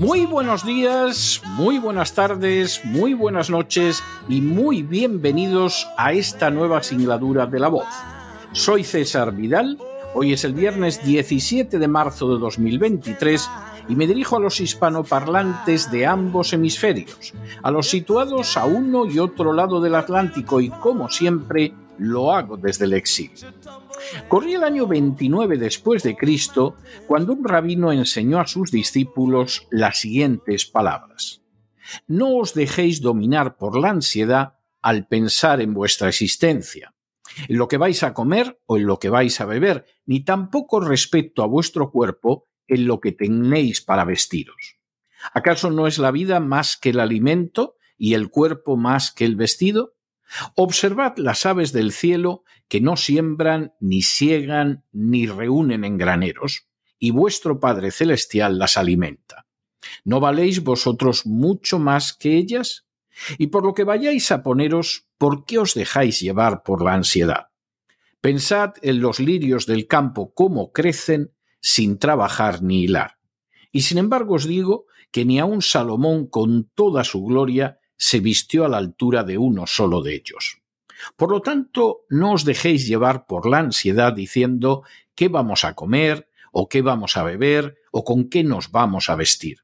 Muy buenos días, muy buenas tardes, muy buenas noches y muy bienvenidos a esta nueva singladura de la voz. Soy César Vidal, hoy es el viernes 17 de marzo de 2023 y me dirijo a los hispanoparlantes de ambos hemisferios, a los situados a uno y otro lado del Atlántico y como siempre lo hago desde el exilio. Corría el año 29 después de Cristo cuando un rabino enseñó a sus discípulos las siguientes palabras. No os dejéis dominar por la ansiedad al pensar en vuestra existencia, en lo que vais a comer o en lo que vais a beber, ni tampoco respecto a vuestro cuerpo en lo que tenéis para vestiros. ¿Acaso no es la vida más que el alimento y el cuerpo más que el vestido? Observad las aves del cielo que no siembran, ni siegan, ni reúnen en graneros, y vuestro Padre Celestial las alimenta. ¿No valéis vosotros mucho más que ellas? Y por lo que vayáis a poneros, ¿por qué os dejáis llevar por la ansiedad? Pensad en los lirios del campo cómo crecen sin trabajar ni hilar. Y sin embargo os digo que ni aun Salomón con toda su gloria se vistió a la altura de uno solo de ellos. Por lo tanto, no os dejéis llevar por la ansiedad diciendo qué vamos a comer, o qué vamos a beber, o con qué nos vamos a vestir.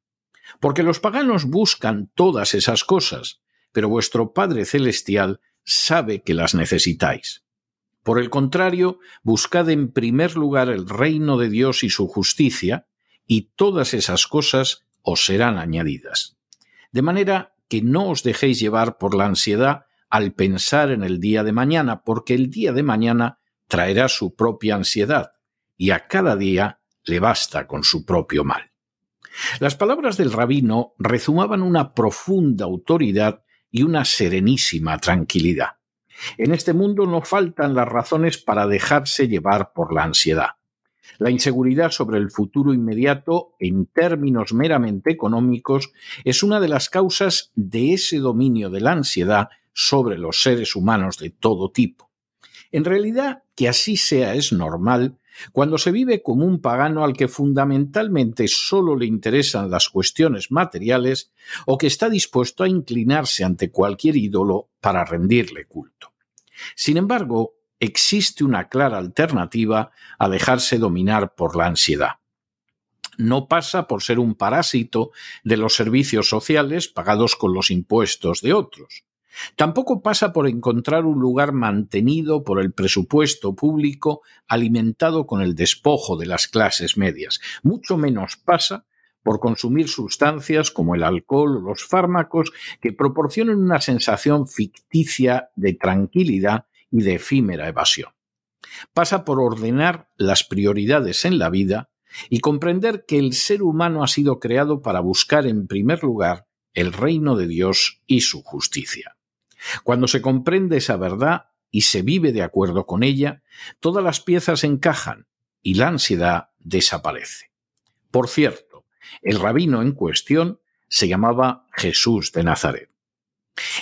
Porque los paganos buscan todas esas cosas, pero vuestro Padre Celestial sabe que las necesitáis. Por el contrario, buscad en primer lugar el reino de Dios y su justicia, y todas esas cosas os serán añadidas. De manera que no os dejéis llevar por la ansiedad al pensar en el día de mañana, porque el día de mañana traerá su propia ansiedad, y a cada día le basta con su propio mal. Las palabras del rabino rezumaban una profunda autoridad y una serenísima tranquilidad. En este mundo no faltan las razones para dejarse llevar por la ansiedad. La inseguridad sobre el futuro inmediato, en términos meramente económicos, es una de las causas de ese dominio de la ansiedad sobre los seres humanos de todo tipo. En realidad, que así sea es normal cuando se vive como un pagano al que fundamentalmente solo le interesan las cuestiones materiales o que está dispuesto a inclinarse ante cualquier ídolo para rendirle culto. Sin embargo, existe una clara alternativa a dejarse dominar por la ansiedad. No pasa por ser un parásito de los servicios sociales pagados con los impuestos de otros. Tampoco pasa por encontrar un lugar mantenido por el presupuesto público alimentado con el despojo de las clases medias. Mucho menos pasa por consumir sustancias como el alcohol o los fármacos que proporcionan una sensación ficticia de tranquilidad y de efímera evasión. Pasa por ordenar las prioridades en la vida y comprender que el ser humano ha sido creado para buscar en primer lugar el reino de Dios y su justicia. Cuando se comprende esa verdad y se vive de acuerdo con ella, todas las piezas encajan y la ansiedad desaparece. Por cierto, el rabino en cuestión se llamaba Jesús de Nazaret.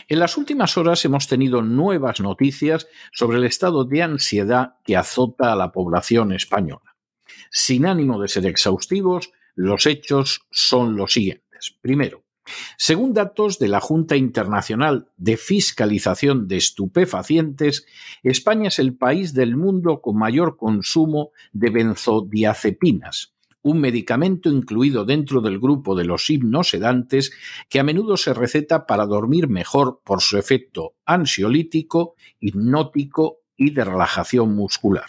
En las últimas horas hemos tenido nuevas noticias sobre el estado de ansiedad que azota a la población española. Sin ánimo de ser exhaustivos, los hechos son los siguientes. Primero, según datos de la Junta Internacional de Fiscalización de Estupefacientes, España es el país del mundo con mayor consumo de benzodiazepinas, un medicamento incluido dentro del grupo de los hipnosedantes que a menudo se receta para dormir mejor por su efecto ansiolítico, hipnótico y de relajación muscular.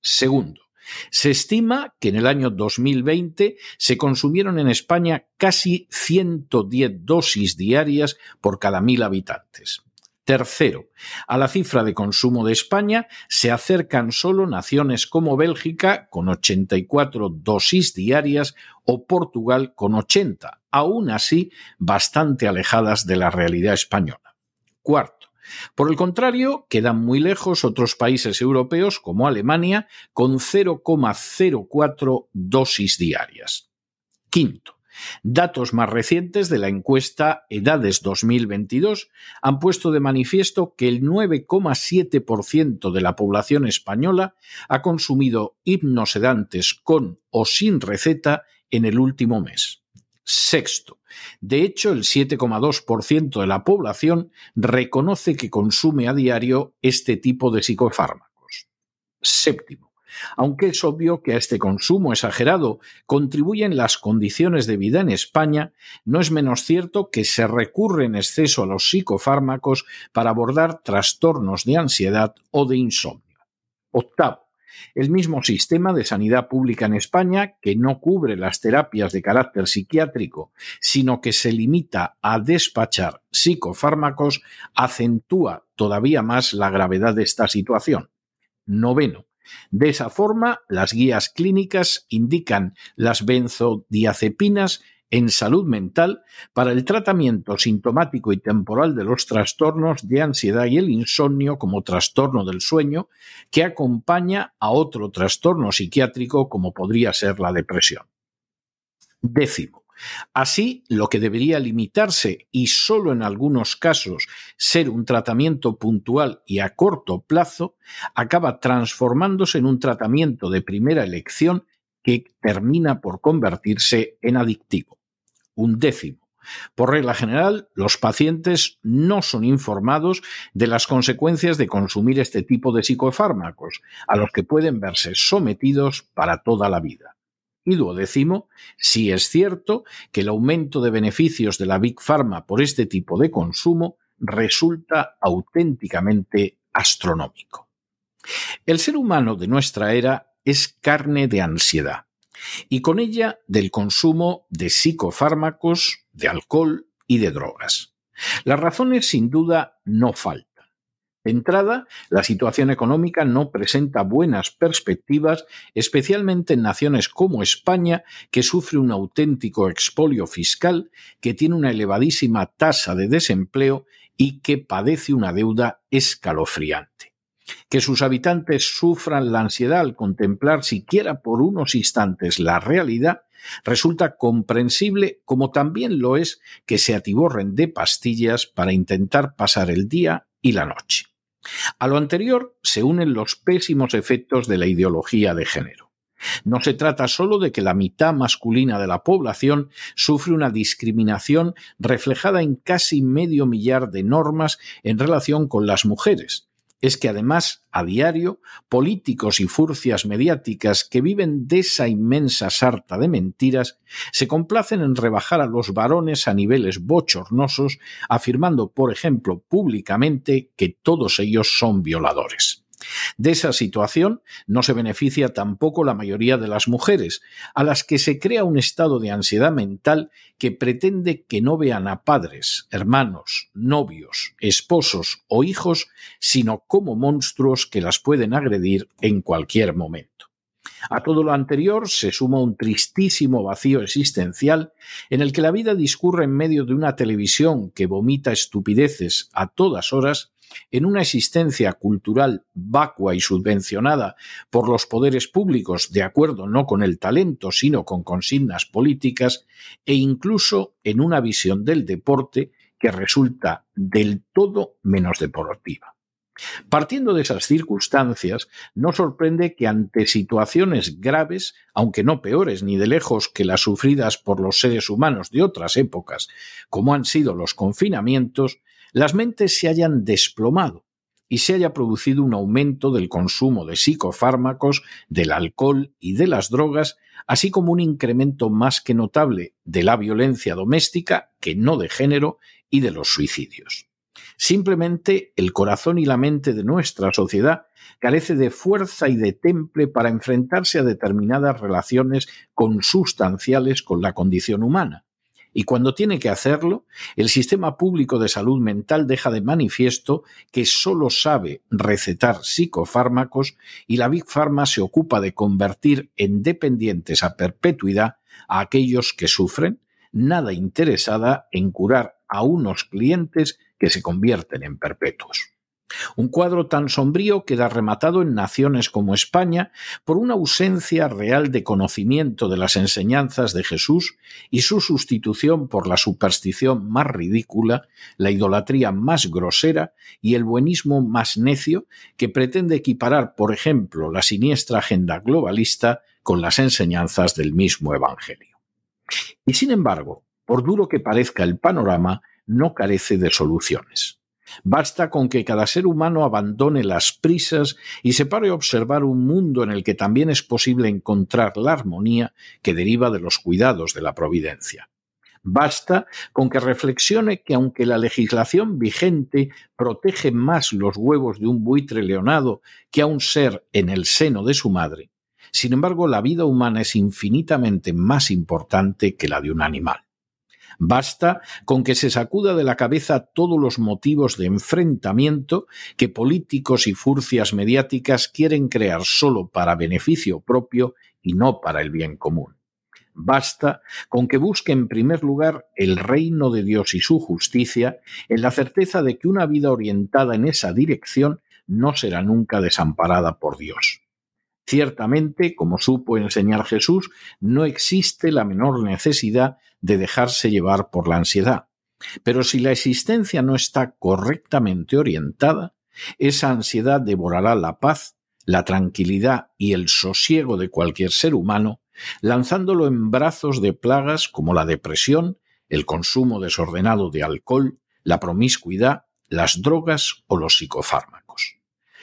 Segundo, se estima que en el año 2020 se consumieron en España casi 110 dosis diarias por cada mil habitantes. Tercero, a la cifra de consumo de España se acercan solo naciones como Bélgica con 84 dosis diarias o Portugal con 80, aún así bastante alejadas de la realidad española. Cuarto, por el contrario, quedan muy lejos otros países europeos como Alemania con 0,04 dosis diarias. Quinto, Datos más recientes de la encuesta Edades 2022 han puesto de manifiesto que el 9,7% de la población española ha consumido hipnosedantes con o sin receta en el último mes. Sexto, de hecho, el 7,2% de la población reconoce que consume a diario este tipo de psicofármacos. Séptimo, aunque es obvio que a este consumo exagerado contribuyen las condiciones de vida en España, no es menos cierto que se recurre en exceso a los psicofármacos para abordar trastornos de ansiedad o de insomnio. Octavo, el mismo sistema de sanidad pública en España, que no cubre las terapias de carácter psiquiátrico, sino que se limita a despachar psicofármacos, acentúa todavía más la gravedad de esta situación. Noveno, de esa forma, las guías clínicas indican las benzodiazepinas en salud mental para el tratamiento sintomático y temporal de los trastornos de ansiedad y el insomnio como trastorno del sueño que acompaña a otro trastorno psiquiátrico como podría ser la depresión. Décimo. Así, lo que debería limitarse y solo en algunos casos ser un tratamiento puntual y a corto plazo, acaba transformándose en un tratamiento de primera elección que termina por convertirse en adictivo. Un décimo. Por regla general, los pacientes no son informados de las consecuencias de consumir este tipo de psicofármacos, a los que pueden verse sometidos para toda la vida. Y duodécimo, si es cierto que el aumento de beneficios de la Big Pharma por este tipo de consumo resulta auténticamente astronómico. El ser humano de nuestra era es carne de ansiedad y con ella del consumo de psicofármacos, de alcohol y de drogas. Las razones sin duda no faltan. De entrada, la situación económica no presenta buenas perspectivas, especialmente en naciones como España, que sufre un auténtico expolio fiscal, que tiene una elevadísima tasa de desempleo y que padece una deuda escalofriante. Que sus habitantes sufran la ansiedad al contemplar siquiera por unos instantes la realidad resulta comprensible como también lo es que se atiborren de pastillas para intentar pasar el día y la noche. A lo anterior se unen los pésimos efectos de la ideología de género. No se trata solo de que la mitad masculina de la población sufre una discriminación reflejada en casi medio millar de normas en relación con las mujeres, es que además, a diario, políticos y furcias mediáticas que viven de esa inmensa sarta de mentiras se complacen en rebajar a los varones a niveles bochornosos, afirmando, por ejemplo, públicamente que todos ellos son violadores. De esa situación no se beneficia tampoco la mayoría de las mujeres, a las que se crea un estado de ansiedad mental que pretende que no vean a padres, hermanos, novios, esposos o hijos, sino como monstruos que las pueden agredir en cualquier momento. A todo lo anterior se suma un tristísimo vacío existencial en el que la vida discurre en medio de una televisión que vomita estupideces a todas horas en una existencia cultural vacua y subvencionada por los poderes públicos de acuerdo no con el talento, sino con consignas políticas, e incluso en una visión del deporte que resulta del todo menos deportiva. Partiendo de esas circunstancias, no sorprende que ante situaciones graves, aunque no peores ni de lejos que las sufridas por los seres humanos de otras épocas, como han sido los confinamientos, las mentes se hayan desplomado y se haya producido un aumento del consumo de psicofármacos, del alcohol y de las drogas, así como un incremento más que notable de la violencia doméstica, que no de género, y de los suicidios. Simplemente el corazón y la mente de nuestra sociedad carece de fuerza y de temple para enfrentarse a determinadas relaciones consustanciales con la condición humana. Y cuando tiene que hacerlo, el sistema público de salud mental deja de manifiesto que solo sabe recetar psicofármacos y la Big Pharma se ocupa de convertir en dependientes a perpetuidad a aquellos que sufren, nada interesada en curar a unos clientes que se convierten en perpetuos. Un cuadro tan sombrío queda rematado en naciones como España por una ausencia real de conocimiento de las enseñanzas de Jesús y su sustitución por la superstición más ridícula, la idolatría más grosera y el buenismo más necio que pretende equiparar, por ejemplo, la siniestra agenda globalista con las enseñanzas del mismo Evangelio. Y sin embargo, por duro que parezca el panorama, no carece de soluciones. Basta con que cada ser humano abandone las prisas y se pare a observar un mundo en el que también es posible encontrar la armonía que deriva de los cuidados de la providencia. Basta con que reflexione que aunque la legislación vigente protege más los huevos de un buitre leonado que a un ser en el seno de su madre, sin embargo la vida humana es infinitamente más importante que la de un animal. Basta con que se sacuda de la cabeza todos los motivos de enfrentamiento que políticos y furcias mediáticas quieren crear solo para beneficio propio y no para el bien común. Basta con que busque en primer lugar el reino de Dios y su justicia en la certeza de que una vida orientada en esa dirección no será nunca desamparada por Dios. Ciertamente, como supo enseñar Jesús, no existe la menor necesidad de dejarse llevar por la ansiedad. Pero si la existencia no está correctamente orientada, esa ansiedad devorará la paz, la tranquilidad y el sosiego de cualquier ser humano, lanzándolo en brazos de plagas como la depresión, el consumo desordenado de alcohol, la promiscuidad, las drogas o los psicofármacos.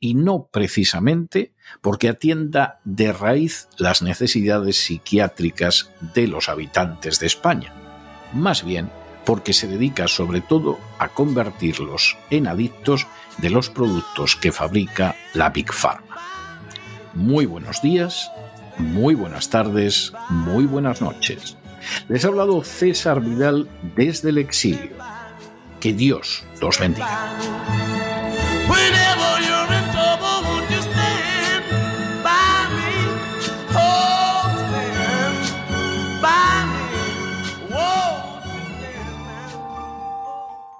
y no precisamente porque atienda de raíz las necesidades psiquiátricas de los habitantes de España, más bien porque se dedica sobre todo a convertirlos en adictos de los productos que fabrica la Big Pharma. Muy buenos días, muy buenas tardes, muy buenas noches. Les ha hablado César Vidal desde el exilio. Que Dios los bendiga.